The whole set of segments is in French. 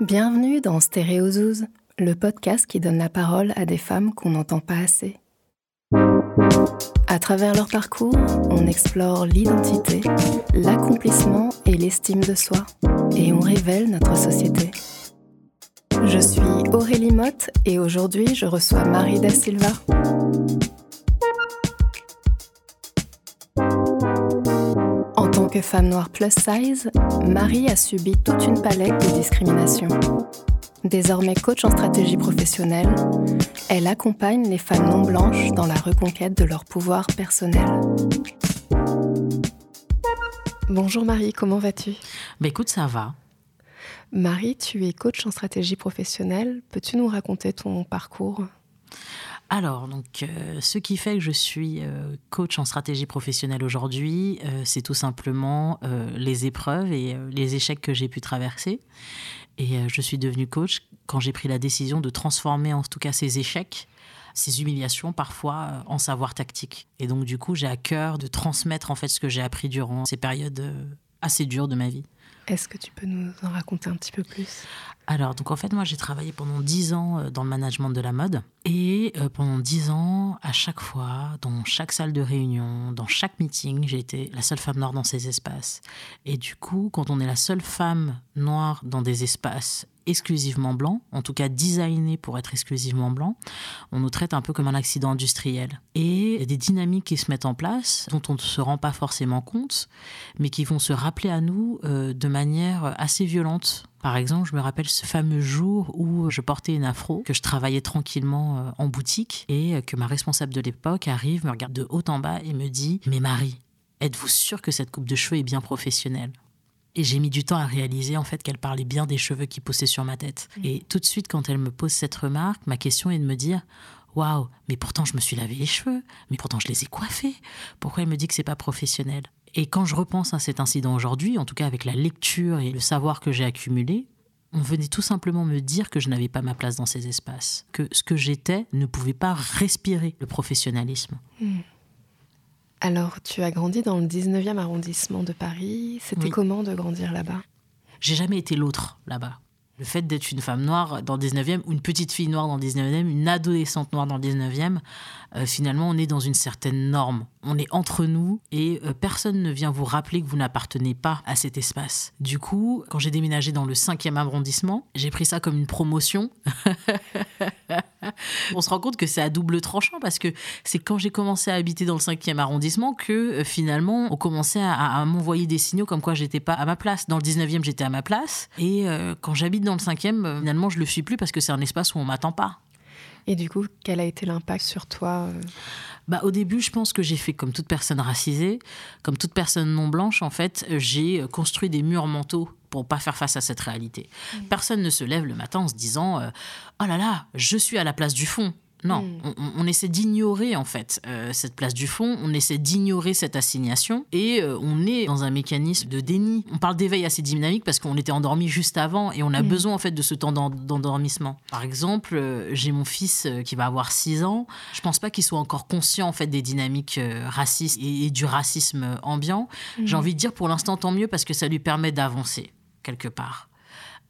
Bienvenue dans Stéréozouz, le podcast qui donne la parole à des femmes qu'on n'entend pas assez. À travers leur parcours, on explore l'identité, l'accomplissement et l'estime de soi, et on révèle notre société. Je suis Aurélie Motte et aujourd'hui je reçois Marie Da Silva. Que femme noire plus size, Marie a subi toute une palette de discriminations. Désormais coach en stratégie professionnelle, elle accompagne les femmes non blanches dans la reconquête de leur pouvoir personnel. Bonjour Marie, comment vas-tu? Bah écoute, ça va. Marie, tu es coach en stratégie professionnelle. Peux-tu nous raconter ton parcours? Alors, donc, euh, ce qui fait que je suis euh, coach en stratégie professionnelle aujourd'hui, euh, c'est tout simplement les épreuves et les échecs que j'ai pu traverser. Et je suis devenue coach quand j'ai pris la décision de transformer en tout cas ces échecs, ces humiliations parfois en savoir tactique. Et donc, du coup, j'ai à cœur de transmettre en fait ce que j'ai appris durant ces périodes assez dures de ma vie. Est-ce que tu peux nous en raconter un petit peu plus? Alors, donc en fait, moi, j'ai travaillé pendant dix ans euh, dans le management de la mode. Et euh, pendant dix ans, à chaque fois, dans chaque salle de réunion, dans chaque meeting, j'ai été la seule femme noire dans ces espaces. Et du coup, quand on est la seule femme noire dans des espaces exclusivement blanc, en tout cas designé pour être exclusivement blanc, on nous traite un peu comme un accident industriel. Et il y a des dynamiques qui se mettent en place dont on ne se rend pas forcément compte, mais qui vont se rappeler à nous euh, de manière assez violente. Par exemple, je me rappelle ce fameux jour où je portais une afro, que je travaillais tranquillement euh, en boutique et que ma responsable de l'époque arrive, me regarde de haut en bas et me dit Mais Marie, êtes-vous sûre que cette coupe de cheveux est bien professionnelle? Et j'ai mis du temps à réaliser en fait qu'elle parlait bien des cheveux qui poussaient sur ma tête. Mmh. Et tout de suite, quand elle me pose cette remarque, ma question est de me dire Waouh, mais pourtant je me suis lavé les cheveux, mais pourtant je les ai coiffés. Pourquoi elle me dit que c'est pas professionnel? Et quand je repense à cet incident aujourd'hui, en tout cas avec la lecture et le savoir que j'ai accumulé, on venait tout simplement me dire que je n'avais pas ma place dans ces espaces, que ce que j'étais ne pouvait pas respirer le professionnalisme. Mmh. Alors, tu as grandi dans le 19e arrondissement de Paris. C'était comment de grandir là-bas? J'ai jamais été l'autre là-bas. Le fait d'être une femme noire dans le 19e, ou une petite fille noire dans le 19e, une adolescente noire dans le 19e, euh, finalement, on est dans une certaine norme. On est entre nous et euh, personne ne vient vous rappeler que vous n'appartenez pas à cet espace. Du coup, quand j'ai déménagé dans le 5e arrondissement, j'ai pris ça comme une promotion. on se rend compte que c'est à double tranchant parce que c'est quand j'ai commencé à habiter dans le 5e arrondissement que euh, finalement, on commençait à, m'envoyer des signaux comme quoi j'étais pas à ma place. Dans le 19e, j'étais à ma place. Et quand j'habite dans le 5e, finalement, je le suis plus parce que c'est un espace où on m'attend pas. Et du coup, quel a été l'impact sur toi euh bah, Au début, je pense que j'ai fait comme toute personne racisée, comme toute personne non blanche, en fait, j'ai euh, construit des murs mentaux pour pas faire face à cette réalité. Mmh. Personne ne se lève le matin en se disant euh, Oh là là, je suis à la place du fond. Non, on, essaie d'ignorer en fait euh, cette place du fond, on essaie d'ignorer cette assignation et euh, on est dans un mécanisme de déni. On parle d'éveil assez dynamique parce qu'on était endormi juste avant et on a besoin en fait de ce temps d'endormissement. Par exemple, euh, j'ai mon fils qui va avoir 6 ans, je pense pas qu'il soit encore conscient en fait des dynamiques racistes et, du racisme ambiant. J'ai envie de dire pour l'instant tant mieux parce que ça lui permet d'avancer quelque part.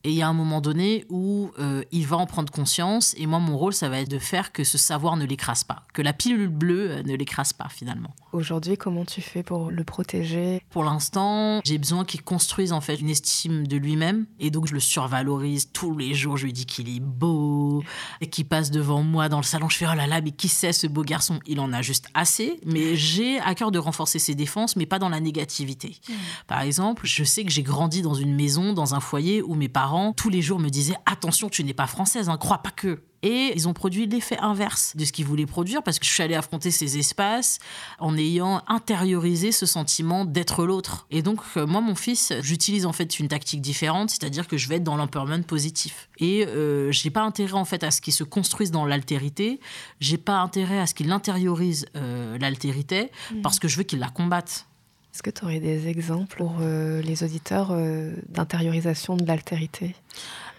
Et il y a un moment donné où euh, il va en prendre conscience. Et moi, mon rôle, ça va être de faire que ce savoir ne l'écrase pas, que la pilule bleue euh, ne l'écrase pas finalement. Aujourd'hui, comment tu fais pour le protéger? Pour l'instant, j'ai besoin qu'il construise en fait une estime de lui-même. Et donc, je le survalorise tous les jours. Je lui dis qu'il est beau et qu'il passe devant moi dans le salon. Je fais oh là là, mais qui c'est ce beau garçon? Il en a juste assez. Mais j'ai à cœur de renforcer ses défenses, mais pas dans la négativité. Mmh. Par exemple, je sais que j'ai grandi dans une maison, dans un foyer où mes parents tous les jours me disaient attention, tu n'es pas française, hein, crois pas que. Et ils ont produit l'effet inverse de ce qu'ils voulaient produire parce que je suis allée affronter ces espaces en ayant intériorisé ce sentiment d'être l'autre. Et donc, euh, moi, mon fils, j'utilise en fait une tactique différente, c'est-à-dire que je vais être dans l'empowerment positif. Et euh, j'ai pas intérêt en fait à ce qu'il se construise dans l'altérité, j'ai pas intérêt à ce qu'il intériorise euh, l'altérité mmh. parce que je veux qu'il la combatte. Est-ce que tu aurais des exemples pour euh, les auditeurs euh, d'intériorisation de l'altérité?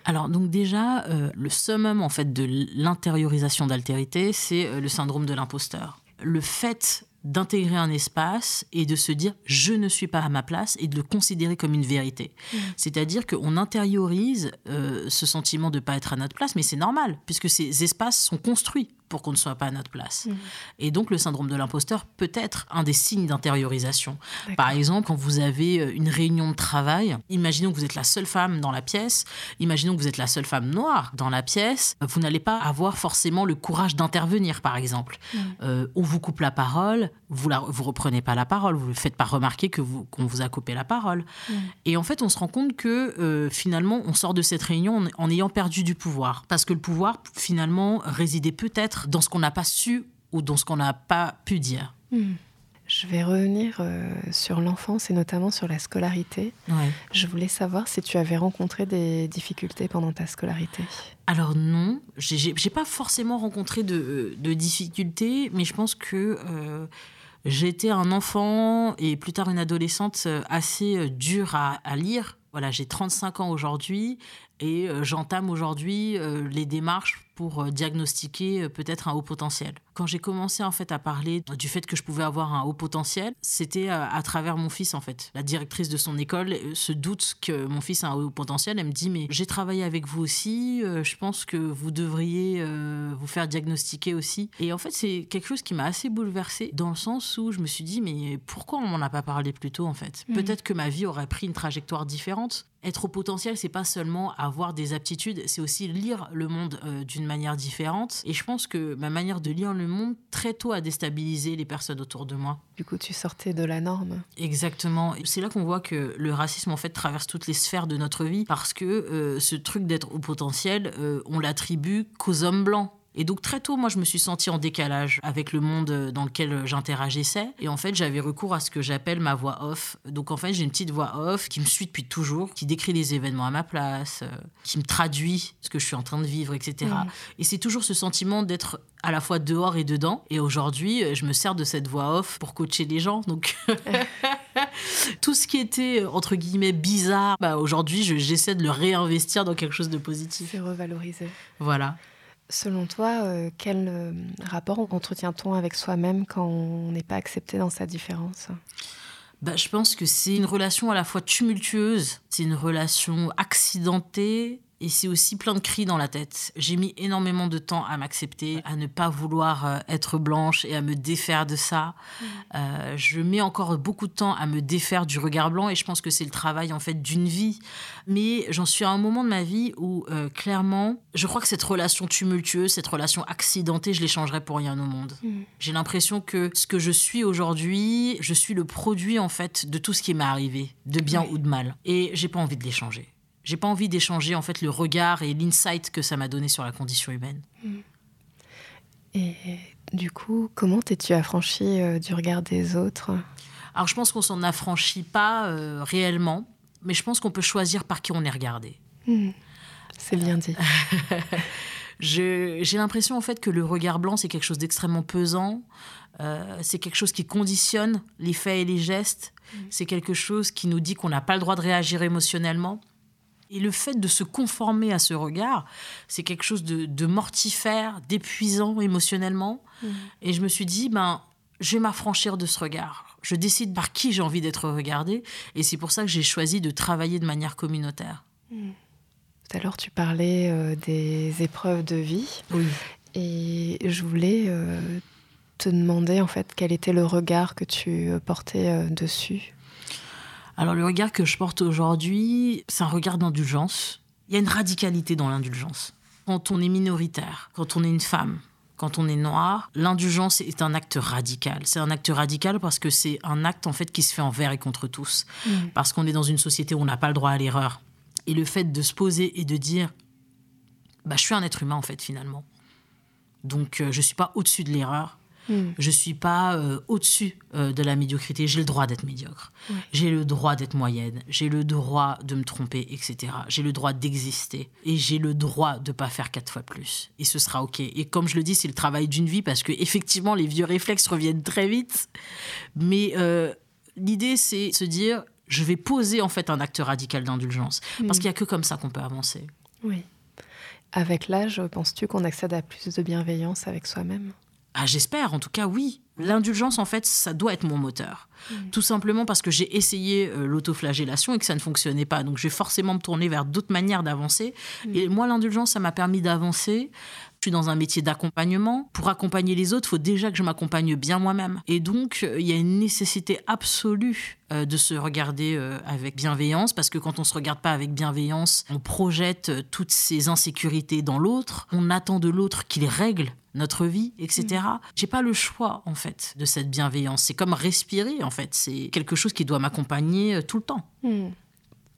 Alors donc déjà euh, le summum en fait de l'intériorisation d'altérité, c'est le syndrome de l'imposteur. Le fait d'intégrer un espace et de se dire je ne suis pas à ma place et de le considérer comme une vérité. Mmh. C'est-à-dire qu'on intériorise euh, ce sentiment de ne pas être à notre place, mais c'est normal, puisque ces espaces sont construits pour qu'on ne soit pas à notre place. Mmh. Et donc le syndrome de l'imposteur peut être un des signes d'intériorisation. Par exemple, quand vous avez euh, une réunion de travail, imaginons que vous êtes la seule femme dans la pièce, imaginons que vous êtes la seule femme noire dans la pièce, vous n'allez pas avoir forcément le courage d'intervenir, par exemple. Mmh. Euh, on vous coupe la parole, vous ne vous reprenez pas la parole, vous ne faites pas remarquer que vous, qu'on vous a coupé la parole. Mmh. Et en fait, on se rend compte que euh, finalement, on sort de cette réunion en, en ayant perdu du pouvoir. Parce que le pouvoir, finalement, résidait peut-être dans ce qu'on n'a pas su ou dans ce qu'on n'a pas pu dire. Hmm. Je vais revenir euh, sur l'enfance et notamment sur la scolarité. Je voulais savoir si tu avais rencontré des difficultés pendant ta scolarité. Alors non, j'ai pas forcément rencontré de, de, difficultés, mais je pense que euh, j'étais un enfant et plus tard une adolescente euh, assez dure à, à lire. Voilà, j'ai 35 ans aujourd'hui et j'entame aujourd'hui les démarches pour euh, diagnostiquer euh, peut-être un haut potentiel. Quand j'ai commencé en fait à parler du fait que je pouvais avoir un haut potentiel, c'était euh, à travers mon fils en fait. La directrice de son école se doute que mon fils a un haut potentiel. Elle me dit mais j'ai travaillé avec vous aussi, je pense que vous devriez vous faire diagnostiquer aussi. Et en fait c'est quelque chose qui m'a assez bouleversée dans le sens où je me suis dit mais pourquoi on m'en a pas parlé plus tôt en fait? Mmh. Peut-être que ma vie aurait pris une trajectoire différente être au potentiel, c'est pas seulement avoir des aptitudes, c'est aussi lire le monde d'une manière différente. Et je pense que ma manière de lire le monde très tôt a déstabilisé les personnes autour de moi. Du coup, tu sortais de la norme. Exactement. C'est là qu'on voit que le racisme, en fait, traverse toutes les sphères de notre vie parce que euh, ce truc d'être au potentiel, euh, on l'attribue qu'aux hommes blancs. Et donc très tôt, moi, je me suis sentie en décalage avec le monde dans lequel j'interagissais. Et en fait, j'avais recours à ce que j'appelle ma voix off. Donc en fait, j'ai une petite voix off qui me suit depuis toujours, qui décrit les événements à ma place, euh, qui me traduit ce que je suis en train de vivre, etc. Mmh. Et c'est toujours ce sentiment d'être à la fois dehors et dedans. Et aujourd'hui, je me sers de cette voix off pour coacher les gens. Donc tout ce qui était entre guillemets bizarre, bah, aujourd'hui, j'essaie de le réinvestir dans quelque chose de positif. C'est revalorisé. Voilà. Selon toi, euh, quel euh, rapport entretient-on avec soi-même quand on n'est pas accepté dans sa différence? Bah, je pense que c'est une relation à la fois tumultueuse, c'est une relation accidentée, et c'est aussi plein de cris dans la tête. J'ai mis énormément de temps à m'accepter, à ne pas vouloir euh, être blanche et à me défaire de ça. Mmh. Euh, je mets encore beaucoup de temps à me défaire du regard blanc et je pense que c'est le travail en fait d'une vie. Mais j'en suis à un moment de ma vie où euh, clairement, je crois que cette relation tumultueuse, cette relation accidentée, je l'échangerais pour rien au monde. Mmh. J'ai l'impression que ce que je suis aujourd'hui, je suis le produit en fait de tout ce qui m'est arrivé, de bien ou de mal. Et j'ai pas envie de l'échanger j'ai pas envie d'échanger en fait le regard et l'insight que ça m'a donné sur la condition humaine. Mm. Et du coup, comment t'es-tu affranchie euh, du regard des autres? Alors je pense qu'on s'en affranchit pas euh, réellement, mais je pense qu'on peut choisir par qui on est regardé. Mm. C'est bien dit. J'ai l'impression en fait que le regard blanc c'est quelque chose d'extrêmement pesant. Euh, c'est quelque chose qui conditionne les faits et les gestes. Mm. C'est quelque chose qui nous dit qu'on n'a pas le droit de réagir émotionnellement. Et le fait de se conformer à ce regard, c'est quelque chose de, mortifère, d'épuisant émotionnellement. Mmh. Et je me suis dit, ben, je vais m'affranchir de ce regard. Je décide par qui j'ai envie d'être regardée. Et c'est pour ça que j'ai choisi de travailler de manière communautaire. Mmh. Tout à l'heure, tu parlais euh, des épreuves de vie. Oui. Et je voulais euh, te demander, en fait, quel était le regard que tu euh, portais dessus? Alors le regard que je porte aujourd'hui, c'est un regard d'indulgence. Il y a une radicalité dans l'indulgence. Quand on est minoritaire, quand on est une femme, quand on est noir, l'indulgence est un acte radical. C'est un acte radical parce que c'est un acte en fait qui se fait envers et contre tous. Mm. Parce qu'on est dans une société où on n'a pas le droit à l'erreur. Et le fait de se poser et de dire, bah, je suis un être humain en fait finalement. Donc euh, je ne suis pas au-dessus de l'erreur. Hmm. Je suis pas euh, au-dessus euh, de la médiocrité. J'ai le droit d'être médiocre. J'ai le droit d'être moyenne. J'ai le droit de me tromper, etc. J'ai le droit d'exister. Et j'ai le droit de pas faire quatre fois plus. Et ce sera OK. Et comme je le dis, c'est le travail d'une vie parce que effectivement, les vieux réflexes reviennent très vite. Mais euh, l'idée, c'est se dire, je vais poser en fait un acte radical d'indulgence. Parce hmm. qu'il n'y a que comme ça qu'on peut avancer. Oui. Avec l'âge, penses-tu qu'on accède à plus de bienveillance avec soi-même? Ah, j'espère, en tout cas, oui. L'indulgence, en fait, ça doit être mon moteur. Mmh. Tout simplement parce que j'ai essayé euh, l'autoflagellation et que ça ne fonctionnait pas. Donc, je vais forcément me tourner vers d'autres manières d'avancer. Mmh. Et moi, l'indulgence, ça m'a permis d'avancer. Je suis dans un métier d'accompagnement. Pour accompagner les autres, il faut déjà que je m'accompagne bien moi-même. Et donc, euh, il y a une nécessité absolue euh, de se regarder avec bienveillance, parce que quand on ne se regarde pas avec bienveillance, on projette toutes ces insécurités dans l'autre. On attend de l'autre qu'il règle notre vie, etc. Mm. J'ai pas le choix en fait de cette bienveillance. C'est comme respirer en fait. C'est quelque chose qui doit m'accompagner euh, tout le temps. Mm.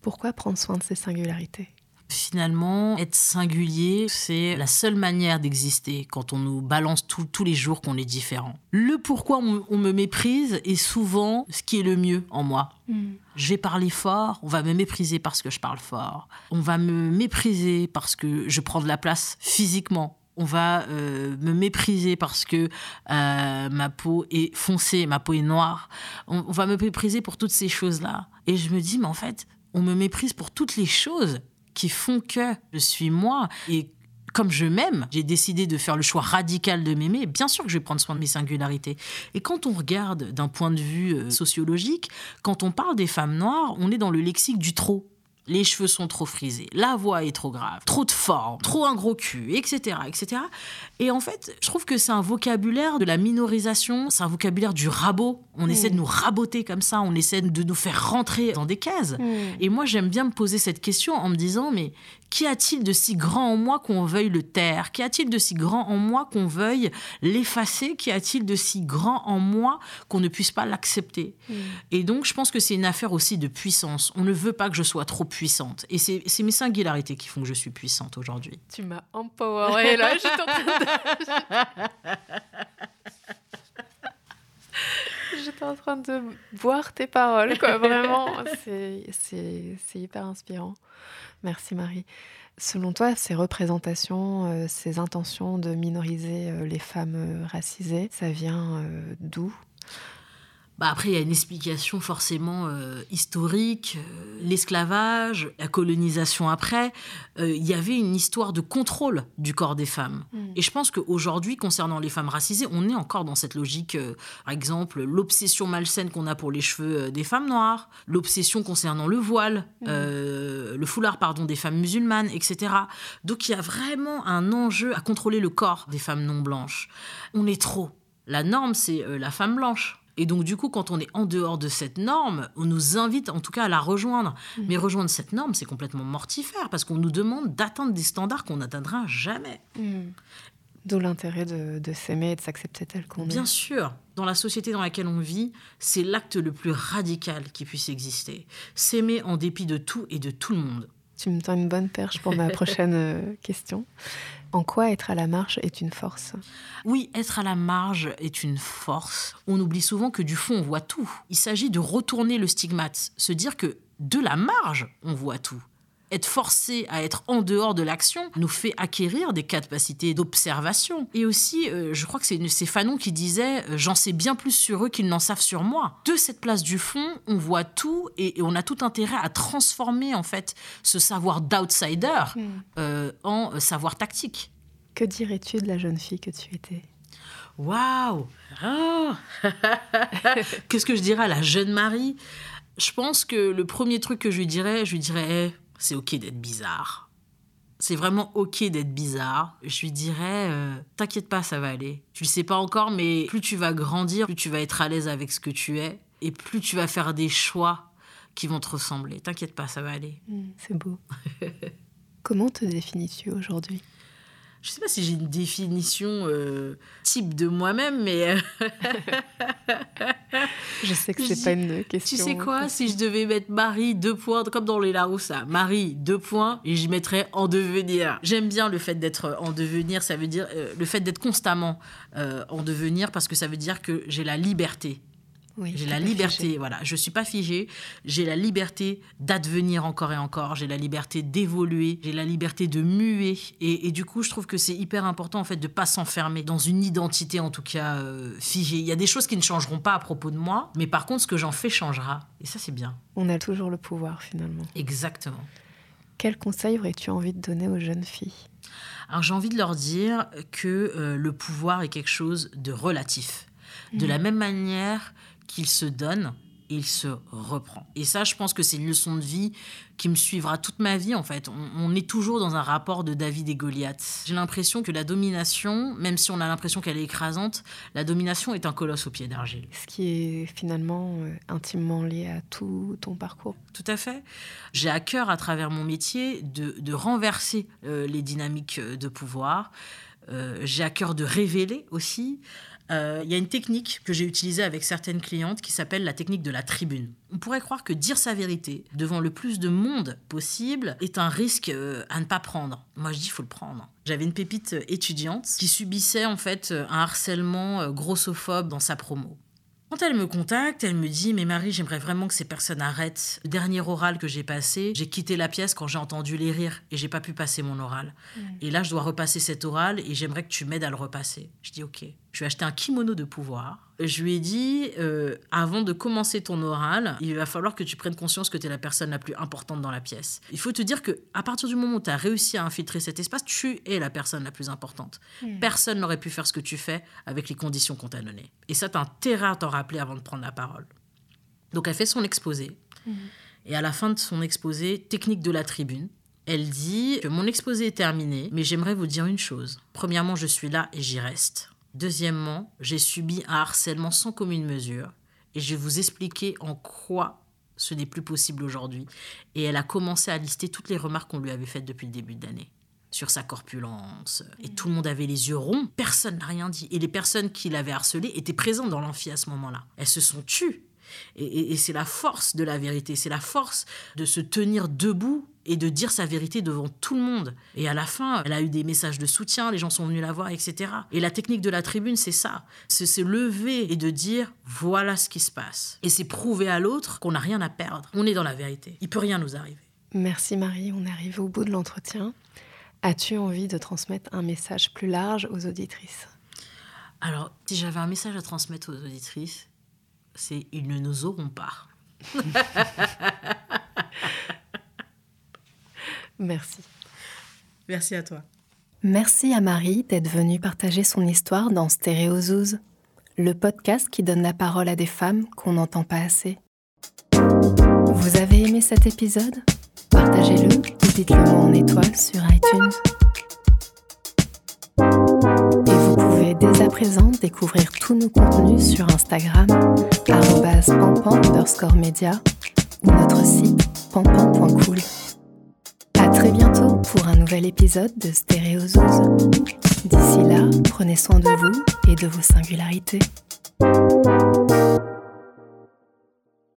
Pourquoi prendre soin de ces singularités? Finalement, être singulier, c'est la seule manière d'exister quand on nous balance tous les jours qu'on est différent. Le pourquoi on, me méprise est souvent ce qui est le mieux en moi. Mm. Je vais parler fort, on va me mépriser parce que je parle fort. On va me mépriser parce que je prends de la place physiquement on va euh, me mépriser parce que euh, ma peau est foncée, ma peau est noire. On, va me mépriser pour toutes ces choses-là. Et je me dis, mais en fait, on me méprise pour toutes les choses qui font que je suis moi. Et comme je m'aime, j'ai décidé de faire le choix radical de m'aimer. Bien sûr que je vais prendre soin de mes singularités. Et quand on regarde d'un point de vue euh, sociologique, quand on parle des femmes noires, on est dans le lexique du trop les cheveux sont trop frisés, la voix est trop grave, trop de forme, trop un gros cul, etc., etc. Et en fait, je trouve que c'est un vocabulaire de la minorisation, c'est un vocabulaire du rabot. On mm. essaie de nous raboter comme ça, on essaie de nous faire rentrer dans des cases. Mm. Et moi, j'aime bien me poser cette question en me disant, mais Qu'y a-t-il de si grand en moi qu'on veuille le taire? Qu'y a-t-il de si grand en moi qu'on veuille l'effacer? Qu'y a-t-il de si grand en moi qu'on ne puisse pas l'accepter? Mm. Et donc, je pense que c'est une affaire aussi de puissance. On ne veut pas que je sois trop puissante. Et c'est mes singularités qui font que je suis puissante aujourd'hui. Tu m'as empoweré là, je J'étais en train de boire tes paroles, quoi. Vraiment, c'est hyper inspirant. Merci Marie. Selon toi, ces représentations, euh, ces intentions de minoriser euh, les femmes euh, racisées, ça vient d'où? Bah après, il y a une explication forcément euh, historique, euh, l'esclavage, la colonisation après. Euh, il y avait une histoire de contrôle du corps des femmes. Mm. Et je pense qu'aujourd'hui, concernant les femmes racisées, on est encore dans cette logique, par exemple, l'obsession malsaine qu'on a pour les cheveux des femmes noires, l'obsession concernant le voile, mm. le foulard, pardon, des femmes musulmanes, etc. Donc il y a vraiment un enjeu à contrôler le corps des femmes non blanches. On est trop. La norme, c'est la femme blanche. Et donc, du coup, quand on est en dehors de cette norme, on nous invite en tout cas à la rejoindre. Mm. Mais rejoindre cette norme, c'est complètement mortifère parce qu'on nous demande d'atteindre des standards qu'on n'atteindra jamais. Mm. D'où l'intérêt de, s'aimer et de s'accepter tel qu'on est. Bien sûr, dans la société dans laquelle on vit, c'est l'acte le plus radical qui puisse exister. S'aimer en dépit de tout et de tout le monde. Tu me tends une bonne perche pour ma prochaine euh, question. En quoi être à la marge est une force? Oui, être à la marge est une force. On oublie souvent que du fond, on voit tout. Il s'agit de retourner le stigmate, se dire que de la marge, on voit tout être forcé à être en dehors de l'action nous fait acquérir des capacités d'observation. Et aussi, euh, je crois que c'est Fanon qui disait euh, J'en sais bien plus sur eux qu'ils n'en savent sur moi. De cette place du fond, on voit tout et, on a tout intérêt à transformer en fait ce savoir d'outsider hmm. euh, en savoir tactique. Que dirais-tu de la jeune fille que tu étais? Waouh oh. Qu'est-ce que je dirais à la jeune Marie? Je pense que le premier truc que je lui dirais, je lui dirais c'est ok d'être bizarre. C'est vraiment ok d'être bizarre. Je lui dirais, euh, t'inquiète pas, ça va aller. Tu le sais pas encore, mais plus tu vas grandir, plus tu vas être à l'aise avec ce que tu es, et plus tu vas faire des choix qui vont te ressembler. T'inquiète pas, ça va aller. Hmm, c'est beau. Comment te définis-tu aujourd'hui? Je sais pas si j'ai une définition euh, type de moi-même, mais. Euh, je sais que c'est pas une question. Tu sais quoi Si je devais mettre Marie, deux points, comme dans les Laroussa, Marie, deux points, et j'y mettrais en devenir. J'aime bien le fait d'être en devenir, ça veut dire euh, le fait d'être constamment en devenir, parce que ça veut dire que j'ai la liberté j'ai la liberté, voilà, je suis pas figée, j'ai la liberté d'advenir encore et encore, j'ai la liberté d'évoluer, j'ai la liberté de muer et, du coup, je trouve que c'est hyper important en fait de pas s'enfermer dans une identité en tout cas euh, figée. Il y a des choses qui ne changeront pas à propos de moi, mais par contre, ce que j'en fais changera et ça c'est bien. On a toujours le pouvoir finalement. Exactement. Quel conseil aurais-tu envie de donner aux jeunes filles? Alors j'ai envie de leur dire que euh, le pouvoir est quelque chose de relatif De Mmh. la même manière qu'il se donne, il se reprend. Et ça, je pense que c'est une leçon de vie qui me suivra toute ma vie, en fait. On, on est toujours dans un rapport de David et Goliath. J'ai l'impression que la domination, même si on a l'impression qu'elle est écrasante, la domination est un colosse au pied d'argile. Ce qui est finalement euh, intimement lié à tout ton parcours. Tout à fait. J'ai à cœur, à travers mon métier, de, de renverser euh, les dynamiques euh, de pouvoir. Euh, j'ai à cœur de révéler aussi. Euh, Il y a une technique que j'ai utilisée avec certaines clientes qui s'appelle la technique de la tribune. On pourrait croire que dire sa vérité devant le plus de monde possible est un risque euh, à ne pas prendre. Moi, je dis, il faut le prendre. J'avais une pépite euh, étudiante qui subissait en fait un harcèlement grossophobe dans sa promo. Quand elle me contacte, elle me dit Mais Marie, j'aimerais vraiment que ces personnes arrêtent. Le dernier oral que j'ai passé, j'ai quitté la pièce quand j'ai entendu les rires et j'ai pas pu passer mon oral. Et là, je dois repasser cet oral et j'aimerais que tu m'aides à le repasser. Je dis Ok. Je lui ai acheté un kimono de pouvoir. Je lui ai dit euh, Avant de commencer ton oral, il va falloir que tu prennes conscience que tu es la personne la plus importante dans la pièce. Il faut te dire que à partir du moment où tu as réussi à infiltrer cet espace, tu es la personne la plus importante. Personne n'aurait pu faire ce que tu fais avec les conditions qu'on t'a données. Et ça, tu as intérêt à t'en rappeler avant de prendre la parole. Donc, elle fait son exposé. Et à la fin de son exposé, technique de la tribune, elle dit que mon exposé est terminé, mais j'aimerais vous dire une chose. Premièrement, je suis là et j'y reste. Deuxièmement, j'ai subi un harcèlement sans commune mesure et je vais vous expliquer en quoi ce n'est plus possible aujourd'hui. Et elle a commencé à lister toutes les remarques qu'on lui avait faites depuis le début de l'année sur sa corpulence. Et tout le monde avait les yeux ronds, personne n'a rien dit. Et les personnes qui l'avaient harcelée étaient présentes dans l'amphi à ce moment-là. Elles se sont tues. Et, et- et c'est la force de la vérité, c'est la force de se tenir debout et de dire sa vérité devant tout le monde. Et à la fin, elle a eu des messages de soutien, les gens sont venus la voir, etc. Et la technique de la tribune, c'est ça. C'est se lever et de dire voilà ce qui se passe. Et c'est prouver à l'autre qu'on n'a rien à perdre. On est dans la vérité. Il peut rien nous arriver. Merci Marie, on est arrivé au bout de l'entretien. As-tu envie de transmettre un message plus large aux auditrices? Alors, si j'avais un message à transmettre aux auditrices, c'est ils ne nous auront pas. Merci. Merci à toi. Merci à Marie d'être venue partager son histoire dans Stéréozouz, le podcast qui donne la parole à des femmes qu'on n'entend pas assez. Vous avez aimé cet épisode? Partagez-le ou dites-le moi en étoile sur iTunes. Et vous pouvez dès à présent découvrir tous nos contenus sur Instagram, arrobase pampan underscore média ou notre site pampan.cool. Très bientôt pour un nouvel épisode de Stéréozouz. D'ici là, prenez soin de vous et de vos singularités.